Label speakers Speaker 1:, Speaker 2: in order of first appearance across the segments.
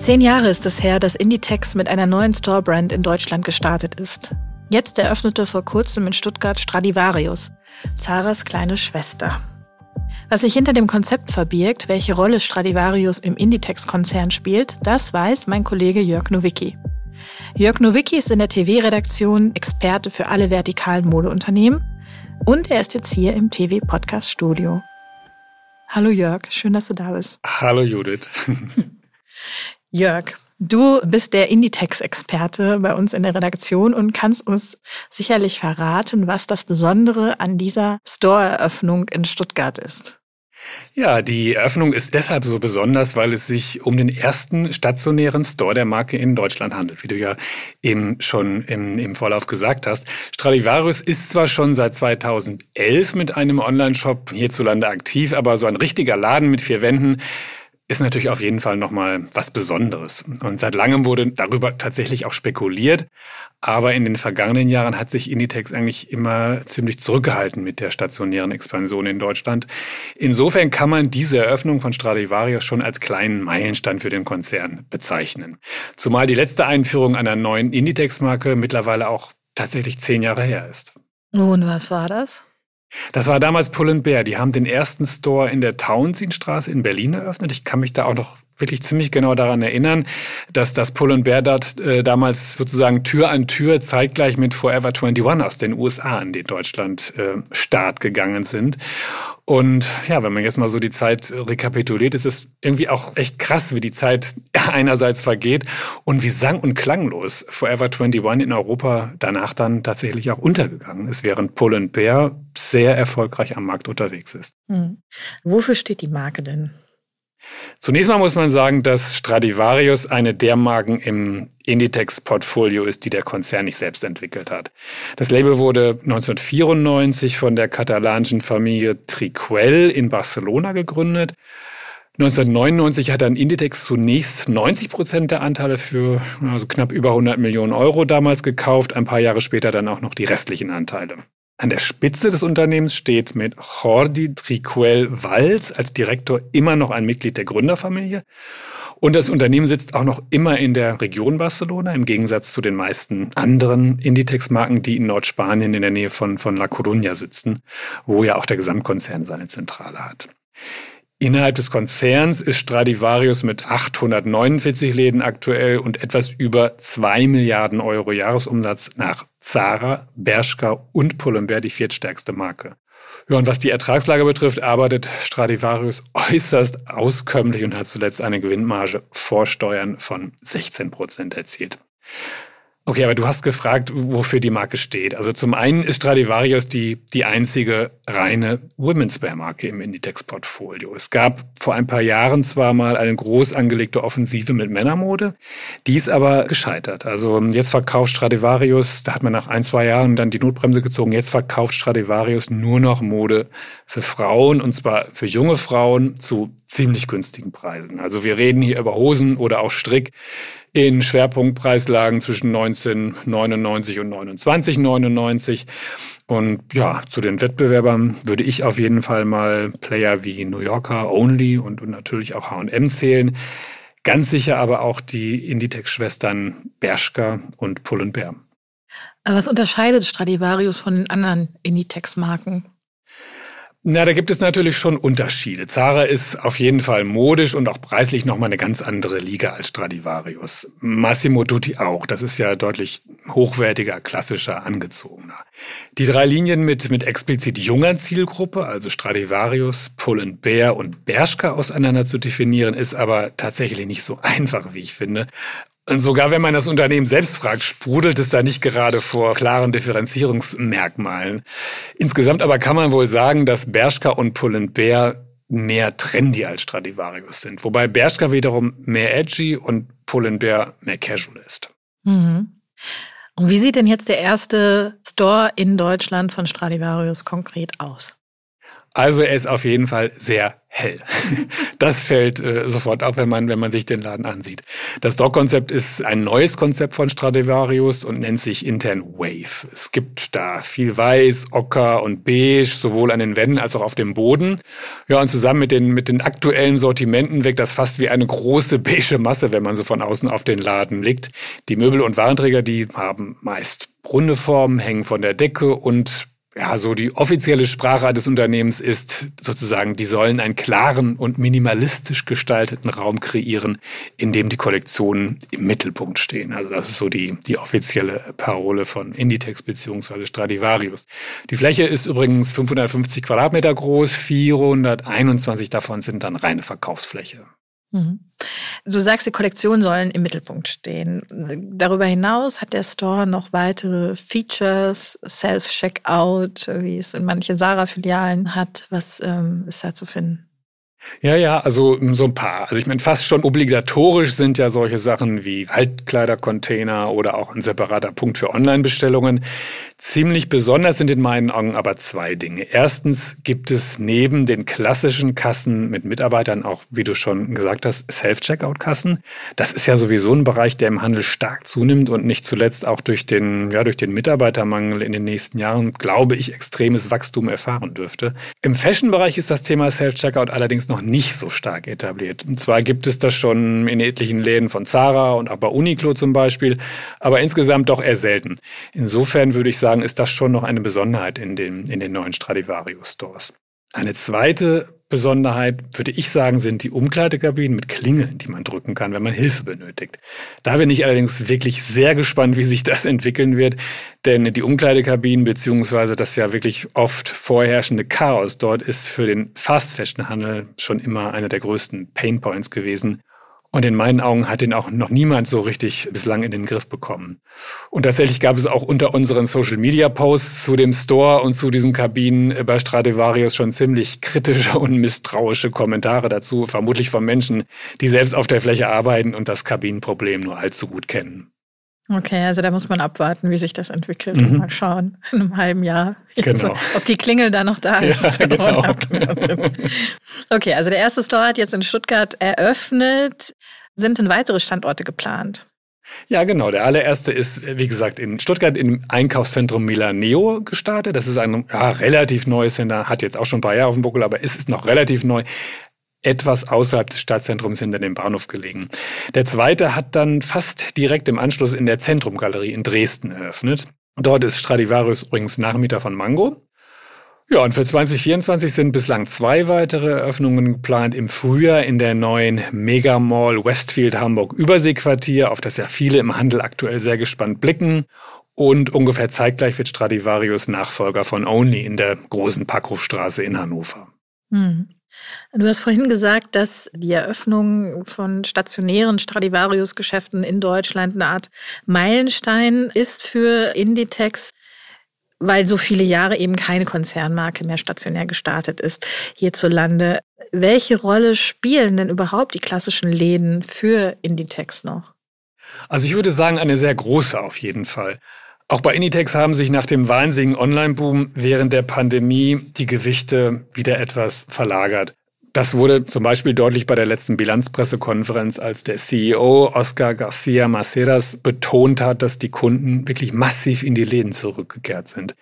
Speaker 1: Zehn Jahre ist es her, dass Inditex mit einer neuen Store-Brand in Deutschland gestartet ist. Jetzt eröffnete vor kurzem in Stuttgart Stradivarius, Zaras kleine Schwester. Was sich hinter dem Konzept verbirgt, welche Rolle Stradivarius im Inditex-Konzern spielt, das weiß mein Kollege Jörg Nowicki. Jörg Nowicki ist in der TV-Redaktion Experte für alle vertikalen Modeunternehmen und er ist jetzt hier im TV-Podcast-Studio. Hallo Jörg, schön, dass du da bist.
Speaker 2: Hallo Judith.
Speaker 1: Jörg, du bist der Inditex-Experte bei uns in der Redaktion und kannst uns sicherlich verraten, was das Besondere an dieser Store-Eröffnung in Stuttgart ist.
Speaker 2: Ja, die Eröffnung ist deshalb so besonders, weil es sich um den ersten stationären Store der Marke in Deutschland handelt, wie du ja eben schon im, im Vorlauf gesagt hast. Stradivarius ist zwar schon seit 2011 mit einem Online-Shop hierzulande aktiv, aber so ein richtiger Laden mit vier Wänden ist natürlich auf jeden Fall nochmal was Besonderes. Und seit langem wurde darüber tatsächlich auch spekuliert. Aber in den vergangenen Jahren hat sich Inditex eigentlich immer ziemlich zurückgehalten mit der stationären Expansion in Deutschland. Insofern kann man diese Eröffnung von Stradivarius schon als kleinen Meilenstein für den Konzern bezeichnen. Zumal die letzte Einführung einer neuen Inditex-Marke mittlerweile auch tatsächlich zehn Jahre her ist.
Speaker 1: Und was war das?
Speaker 2: Das war damals Pull Bear. Die haben den ersten Store in der Townsendstraße in Berlin eröffnet. Ich kann mich da auch noch wirklich ziemlich genau daran erinnern, dass das Pull Bear dort äh, damals sozusagen Tür an Tür zeitgleich mit Forever 21 aus den USA an den Deutschland äh, Start gegangen sind. Und ja, wenn man jetzt mal so die Zeit rekapituliert, ist es irgendwie auch echt krass, wie die Zeit einerseits vergeht und wie sang- und klanglos Forever 21 in Europa danach dann tatsächlich auch untergegangen ist, während Pull Bear sehr erfolgreich am Markt unterwegs ist.
Speaker 1: Hm. Wofür steht die Marke denn?
Speaker 2: Zunächst mal muss man sagen, dass Stradivarius eine der Marken im Inditex-Portfolio ist, die der Konzern nicht selbst entwickelt hat. Das Label wurde 1994 von der katalanischen Familie Triquel in Barcelona gegründet. 1999 hat dann Inditex zunächst 90 Prozent der Anteile für also knapp über 100 Millionen Euro damals gekauft, ein paar Jahre später dann auch noch die restlichen Anteile. An der Spitze des Unternehmens steht mit Jordi Triquel Valls als Direktor immer noch ein Mitglied der Gründerfamilie. Und das Unternehmen sitzt auch noch immer in der Region Barcelona, im Gegensatz zu den meisten anderen Inditex-Marken, die in Nordspanien in der Nähe von, von La Coruña sitzen, wo ja auch der Gesamtkonzern seine Zentrale hat. Innerhalb des Konzerns ist Stradivarius mit 849 Läden aktuell und etwas über 2 Milliarden Euro Jahresumsatz nach Zara, Bershka und Pull&Bear die viertstärkste Marke. Ja, und was die Ertragslage betrifft, arbeitet Stradivarius äußerst auskömmlich und hat zuletzt eine Gewinnmarge vor Steuern von 16 Prozent erzielt. Okay, aber du hast gefragt, wofür die Marke steht. Also zum einen ist Stradivarius die, die einzige reine Women's Wear Marke im Inditex-Portfolio. Es gab vor ein paar Jahren zwar mal eine groß angelegte Offensive mit Männermode, die ist aber gescheitert. Also jetzt verkauft Stradivarius, da hat man nach ein, zwei Jahren dann die Notbremse gezogen, jetzt verkauft Stradivarius nur noch Mode für Frauen und zwar für junge Frauen zu ziemlich günstigen Preisen. Also wir reden hier über Hosen oder auch Strick in Schwerpunktpreislagen zwischen 1999 und 2999. Und ja, zu den Wettbewerbern würde ich auf jeden Fall mal Player wie New Yorker, Only und, und natürlich auch H&M zählen. Ganz sicher aber auch die Inditex-Schwestern Bershka und Pull Bear.
Speaker 1: Was unterscheidet Stradivarius von den anderen Inditex-Marken?
Speaker 2: Na, da gibt es natürlich schon Unterschiede. Zara ist auf jeden Fall modisch und auch preislich nochmal eine ganz andere Liga als Stradivarius. Massimo Dutti auch. Das ist ja deutlich hochwertiger, klassischer, angezogener. Die drei Linien mit, mit explizit junger Zielgruppe, also Stradivarius, Pull Bear und Bershka auseinander zu definieren, ist aber tatsächlich nicht so einfach, wie ich finde. Und sogar wenn man das Unternehmen selbst fragt, sprudelt es da nicht gerade vor klaren Differenzierungsmerkmalen. Insgesamt aber kann man wohl sagen, dass Bershka und Pull&Bear mehr trendy als Stradivarius sind. Wobei Bershka wiederum mehr edgy und Pull&Bear mehr casual ist.
Speaker 1: Mhm. Und wie sieht denn jetzt der erste Store in Deutschland von Stradivarius konkret aus?
Speaker 2: Also er ist auf jeden Fall sehr hell. Das fällt äh, sofort auf, wenn man, wenn man sich den Laden ansieht. Das Dock-Konzept ist ein neues Konzept von Stradivarius und nennt sich intern Wave. Es gibt da viel Weiß, Ocker und Beige, sowohl an den Wänden als auch auf dem Boden. Ja, und zusammen mit den, mit den aktuellen Sortimenten wirkt das fast wie eine große beige Masse, wenn man so von außen auf den Laden blickt. Die Möbel und Warenträger, die haben meist runde Formen, hängen von der Decke und ja, so die offizielle Sprache des Unternehmens ist sozusagen, die sollen einen klaren und minimalistisch gestalteten Raum kreieren, in dem die Kollektionen im Mittelpunkt stehen. Also das ist so die, die offizielle Parole von Inditex beziehungsweise Stradivarius. Die Fläche ist übrigens 550 Quadratmeter groß, 421 davon sind dann reine Verkaufsfläche.
Speaker 1: Mhm. Du sagst, die Kollektionen sollen im Mittelpunkt stehen. Darüber hinaus hat der Store noch weitere Features, Self-Checkout, wie es in manchen Sarah-Filialen hat. Was ähm, ist da zu finden?
Speaker 2: Ja, ja, also so ein paar. Also ich meine, fast schon obligatorisch sind ja solche Sachen wie Altkleidercontainer oder auch ein separater Punkt für Online-Bestellungen. Ziemlich besonders sind in meinen Augen aber zwei Dinge. Erstens gibt es neben den klassischen Kassen mit Mitarbeitern auch, wie du schon gesagt hast, Self-Checkout-Kassen. Das ist ja sowieso ein Bereich, der im Handel stark zunimmt und nicht zuletzt auch durch den, ja, durch den Mitarbeitermangel in den nächsten Jahren, glaube ich, extremes Wachstum erfahren dürfte. Im Fashion-Bereich ist das Thema Self-Checkout allerdings noch nicht so stark etabliert. Und zwar gibt es das schon in etlichen Läden von Zara und auch bei Uniqlo zum Beispiel, aber insgesamt doch eher selten. Insofern würde ich sagen, ist das schon noch eine Besonderheit in den, in den neuen Stradivarius Stores. Eine zweite Besonderheit, würde ich sagen, sind die Umkleidekabinen mit Klingeln, die man drücken kann, wenn man Hilfe benötigt. Da bin ich allerdings wirklich sehr gespannt, wie sich das entwickeln wird, denn die Umkleidekabinen beziehungsweise das ja wirklich oft vorherrschende Chaos dort ist für den Fast Fashion Handel schon immer einer der größten Painpoints gewesen. Und in meinen Augen hat den auch noch niemand so richtig bislang in den Griff bekommen. Und tatsächlich gab es auch unter unseren Social Media Posts zu dem Store und zu diesen Kabinen bei Stradivarius schon ziemlich kritische und misstrauische Kommentare dazu, vermutlich von Menschen, die selbst auf der Fläche arbeiten und das Kabinenproblem nur allzu gut kennen.
Speaker 1: Okay, also da muss man abwarten, wie sich das entwickelt mhm. und mal schauen in einem halben Jahr,
Speaker 2: genau.
Speaker 1: also, ob die Klingel da noch da ist. Ja, genau. okay, also der erste Store hat jetzt in Stuttgart eröffnet. Sind denn weitere Standorte geplant?
Speaker 2: Ja, genau. Der allererste ist, wie gesagt, in Stuttgart im Einkaufszentrum Milaneo gestartet. Das ist ein ja, relativ neues Center, hat jetzt auch schon ein paar Jahre auf dem Buckel, aber es ist noch relativ neu etwas außerhalb des Stadtzentrums hinter dem Bahnhof gelegen. Der zweite hat dann fast direkt im Anschluss in der Zentrumgalerie in Dresden eröffnet. Dort ist Stradivarius übrigens Nachmieter von Mango. Ja, und für 2024 sind bislang zwei weitere Eröffnungen geplant. Im Frühjahr in der neuen Megamall Westfield Hamburg Überseequartier, auf das ja viele im Handel aktuell sehr gespannt blicken. Und ungefähr zeitgleich wird Stradivarius Nachfolger von Only in der großen Packhofstraße in Hannover.
Speaker 1: Hm. Du hast vorhin gesagt, dass die Eröffnung von stationären Stradivarius-Geschäften in Deutschland eine Art Meilenstein ist für Inditex, weil so viele Jahre eben keine Konzernmarke mehr stationär gestartet ist hierzulande. Welche Rolle spielen denn überhaupt die klassischen Läden für Inditex noch?
Speaker 2: Also ich würde sagen, eine sehr große auf jeden Fall. Auch bei Inditex haben sich nach dem wahnsinnigen Online-Boom während der Pandemie die Gewichte wieder etwas verlagert. Das wurde zum Beispiel deutlich bei der letzten Bilanzpressekonferenz, als der CEO Oscar Garcia Maceras betont hat, dass die Kunden wirklich massiv in die Läden zurückgekehrt sind.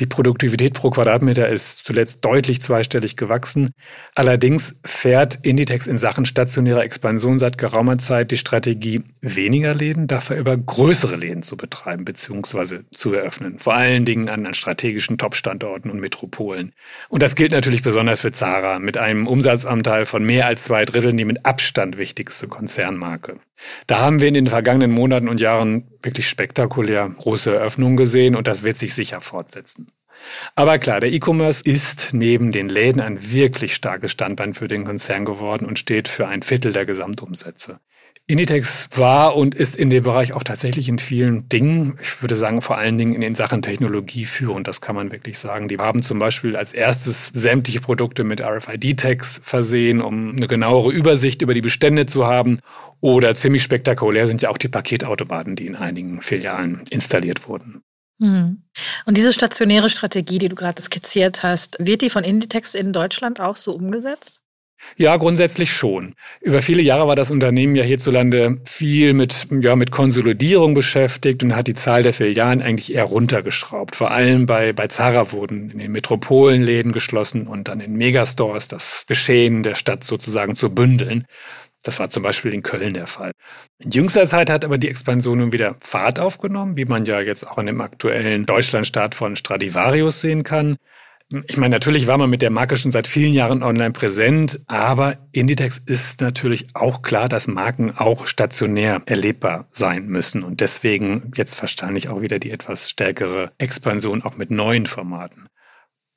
Speaker 2: Die Produktivität pro Quadratmeter ist zuletzt deutlich zweistellig gewachsen. Allerdings fährt Inditex in Sachen stationärer Expansion seit geraumer Zeit die Strategie, weniger Läden, dafür über größere Läden zu betreiben bzw. zu eröffnen. Vor allen Dingen an, an strategischen Top-Standorten und Metropolen. Und das gilt natürlich besonders für Zara mit einem Umsatz Umsatzanteil von mehr als zwei Dritteln die mit Abstand wichtigste Konzernmarke. Da haben wir in den vergangenen Monaten und Jahren wirklich spektakulär große Eröffnungen gesehen und das wird sich sicher fortsetzen. Aber klar, der E-Commerce ist neben den Läden ein wirklich starkes Standbein für den Konzern geworden und steht für ein Viertel der Gesamtumsätze. Inditex war und ist in dem Bereich auch tatsächlich in vielen Dingen, ich würde sagen vor allen Dingen in den Sachen Technologie führend, das kann man wirklich sagen. Die haben zum Beispiel als erstes sämtliche Produkte mit RFID-Tags versehen, um eine genauere Übersicht über die Bestände zu haben. Oder ziemlich spektakulär sind ja auch die Paketautomaten, die in einigen Filialen installiert wurden.
Speaker 1: Hm. Und diese stationäre Strategie, die du gerade skizziert hast, wird die von Inditex in Deutschland auch so umgesetzt?
Speaker 2: Ja, grundsätzlich schon. Über viele Jahre war das Unternehmen ja hierzulande viel mit, ja, mit Konsolidierung beschäftigt und hat die Zahl der Filialen eigentlich eher runtergeschraubt. Vor allem bei, bei Zara wurden in den Metropolen Läden geschlossen und dann in Megastores das Geschehen der Stadt sozusagen zu bündeln. Das war zum Beispiel in Köln der Fall. In jüngster Zeit hat aber die Expansion nun wieder Fahrt aufgenommen, wie man ja jetzt auch in dem aktuellen Deutschlandstart von Stradivarius sehen kann. Ich meine, natürlich war man mit der Marke schon seit vielen Jahren online präsent, aber Inditex ist natürlich auch klar, dass Marken auch stationär erlebbar sein müssen und deswegen jetzt wahrscheinlich auch wieder die etwas stärkere Expansion auch mit neuen Formaten.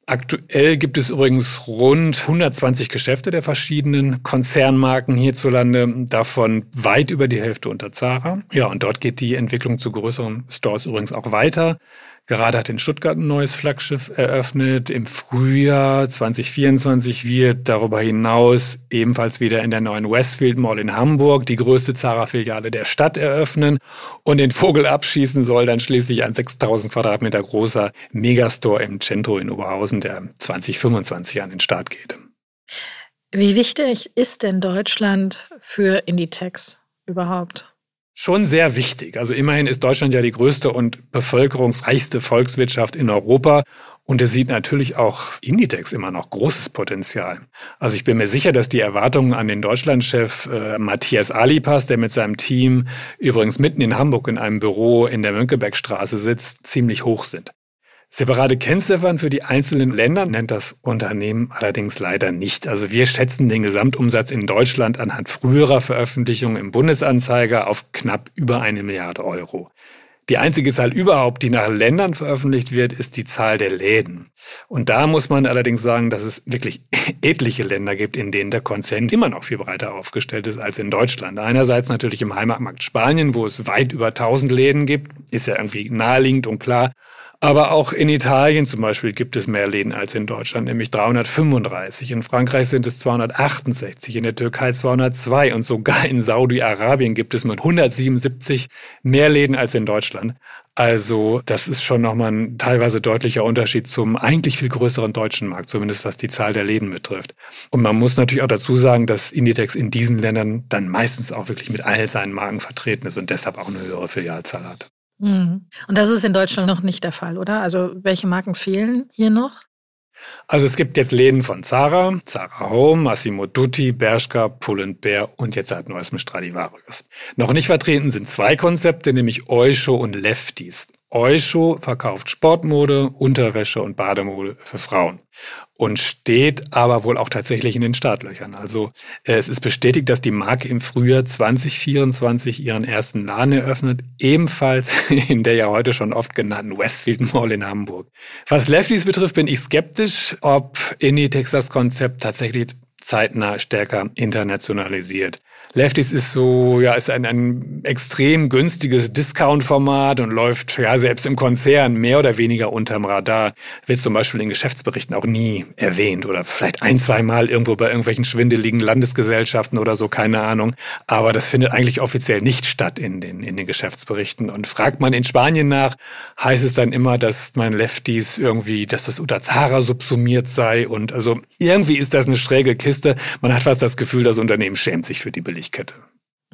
Speaker 2: Aktuell gibt es übrigens rund 120 Geschäfte der verschiedenen Konzernmarken hierzulande, davon weit über die Hälfte unter Zara. Ja, und dort geht die Entwicklung zu größeren Stores übrigens auch weiter. Gerade hat in Stuttgart ein neues Flaggschiff eröffnet. Im Frühjahr 2024 wird darüber hinaus ebenfalls wieder in der neuen Westfield Mall in Hamburg die größte Zara-Filiale der Stadt eröffnen. Und den Vogel abschießen soll dann schließlich ein 6000 Quadratmeter großer Megastore im Centro in Oberhausen, der 2025 an den Start geht.
Speaker 1: Wie wichtig ist denn Deutschland für Inditex überhaupt?
Speaker 2: Schon sehr wichtig. Also immerhin ist Deutschland ja die größte und bevölkerungsreichste Volkswirtschaft in Europa. Und es sieht natürlich auch Inditex immer noch großes Potenzial. Also ich bin mir sicher, dass die Erwartungen an den Deutschlandchef äh, Matthias Alipas, der mit seinem Team übrigens mitten in Hamburg in einem Büro in der Mönckebergstraße sitzt, ziemlich hoch sind. Separate Kennziffern für die einzelnen Länder nennt das Unternehmen allerdings leider nicht. Also wir schätzen den Gesamtumsatz in Deutschland anhand früherer Veröffentlichungen im Bundesanzeiger auf knapp über eine Milliarde Euro. Die einzige Zahl überhaupt, die nach Ländern veröffentlicht wird, ist die Zahl der Läden. Und da muss man allerdings sagen, dass es wirklich etliche Länder gibt, in denen der Konzern immer noch viel breiter aufgestellt ist als in Deutschland. Einerseits natürlich im Heimatmarkt Spanien, wo es weit über 1000 Läden gibt, ist ja irgendwie naheliegend und klar. Aber auch in Italien zum Beispiel gibt es mehr Läden als in Deutschland, nämlich 335. In Frankreich sind es 268, in der Türkei 202 und sogar in Saudi-Arabien gibt es mit 177 mehr Läden als in Deutschland. Also das ist schon nochmal ein teilweise deutlicher Unterschied zum eigentlich viel größeren deutschen Markt, zumindest was die Zahl der Läden betrifft. Und man muss natürlich auch dazu sagen, dass Inditex in diesen Ländern dann meistens auch wirklich mit all seinen Marken vertreten ist und deshalb auch eine höhere Filialzahl hat.
Speaker 1: Mhm. Und das ist in Deutschland noch nicht der Fall, oder? Also welche Marken fehlen hier noch?
Speaker 2: Also es gibt jetzt Läden von Zara, Zara Home, Massimo Dutti, Bershka, Pull&Bear und jetzt seit neuestem Stradivarius. Noch nicht vertreten sind zwei Konzepte, nämlich Eusho und Lefties. Eusho verkauft Sportmode, Unterwäsche und Bademode für Frauen und steht aber wohl auch tatsächlich in den Startlöchern. Also äh, es ist bestätigt, dass die Marke im Frühjahr 2024 ihren ersten Laden eröffnet, ebenfalls in der ja heute schon oft genannten Westfield Mall in Hamburg. Was Lefties betrifft, bin ich skeptisch, ob Inditex das Konzept tatsächlich zeitnah stärker internationalisiert. Lefties ist so, ja, ist ein, ein extrem günstiges Discount-Format und läuft ja selbst im Konzern mehr oder weniger unterm Radar. Wird zum Beispiel in Geschäftsberichten auch nie erwähnt oder vielleicht ein, zwei Mal irgendwo bei irgendwelchen schwindeligen Landesgesellschaften oder so, keine Ahnung. Aber das findet eigentlich offiziell nicht statt in den, in den Geschäftsberichten. Und fragt man in Spanien nach, heißt es dann immer, dass mein Lefties irgendwie, dass das unter Zara subsumiert sei. Und also irgendwie ist das eine schräge Kiste. Man hat fast das Gefühl, das Unternehmen schämt sich für die Billigkeit. Lieferkette.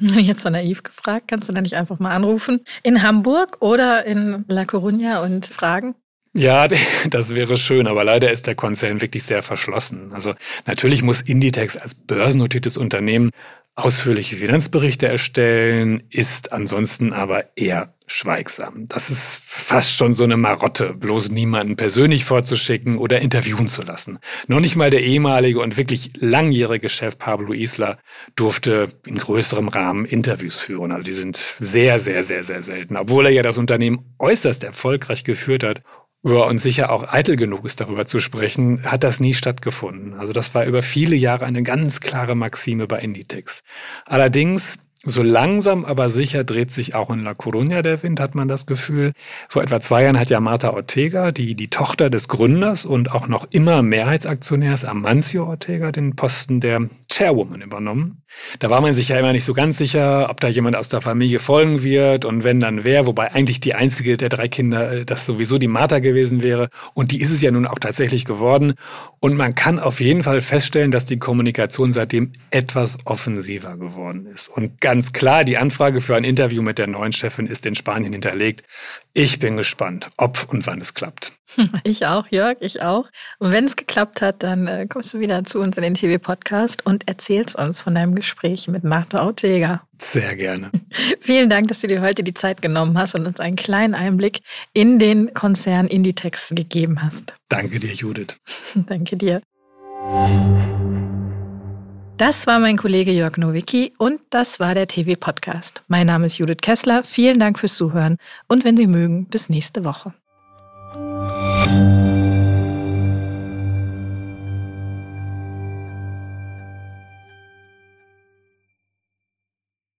Speaker 1: Jetzt so naiv gefragt, kannst du da nicht einfach mal anrufen? In Hamburg oder in La Coruña und fragen?
Speaker 2: Ja, das wäre schön, aber leider ist der Konzern wirklich sehr verschlossen. Also natürlich muss Inditex als börsennotiertes Unternehmen ausführliche Finanzberichte erstellen, ist ansonsten aber eher schweigsam. Das ist fast schon so eine Marotte, bloß niemanden persönlich vorzuschicken oder interviewen zu lassen. Noch nicht mal der ehemalige und wirklich langjährige Chef Pablo Isla durfte in größerem Rahmen Interviews führen. Also die sind sehr, sehr, sehr, sehr selten, obwohl er ja das Unternehmen äußerst erfolgreich geführt hat ja, und sicher auch eitel genug ist, darüber zu sprechen, hat das nie stattgefunden. Also das war über viele Jahre eine ganz klare Maxime bei Inditex. Allerdings so langsam, aber sicher dreht sich auch in La Coruña der Wind, hat man das Gefühl. Vor etwa zwei Jahren hat ja Marta Ortega, die, die Tochter des Gründers und auch noch immer Mehrheitsaktionärs Amancio Ortega, den Posten der Chairwoman übernommen. Da war man sich ja immer nicht so ganz sicher, ob da jemand aus der Familie folgen wird und wenn dann wer, wobei eigentlich die einzige der drei Kinder äh, das sowieso die Martha gewesen wäre. Und die ist es ja nun auch tatsächlich geworden. Und man kann auf jeden Fall feststellen, dass die Kommunikation seitdem etwas offensiver geworden ist. Und ganz klar, die Anfrage für ein Interview mit der neuen Chefin ist in Spanien hinterlegt. Ich bin gespannt, ob und wann es klappt.
Speaker 1: Ich auch, Jörg, ich auch. Und wenn es geklappt hat, dann äh, kommst du wieder zu uns in den TV-Podcast und erzählst uns von deinem Gespräch mit Martha Ortega.
Speaker 2: Sehr gerne.
Speaker 1: Vielen Dank, dass du dir heute die Zeit genommen hast und uns einen kleinen Einblick in den Konzern Inditex gegeben hast.
Speaker 2: Danke dir, Judith.
Speaker 1: Danke dir. Das war mein Kollege Jörg Nowicki und das war der TV-Podcast. Mein Name ist Judith Kessler. Vielen Dank fürs Zuhören und wenn Sie mögen, bis nächste Woche. Thank you.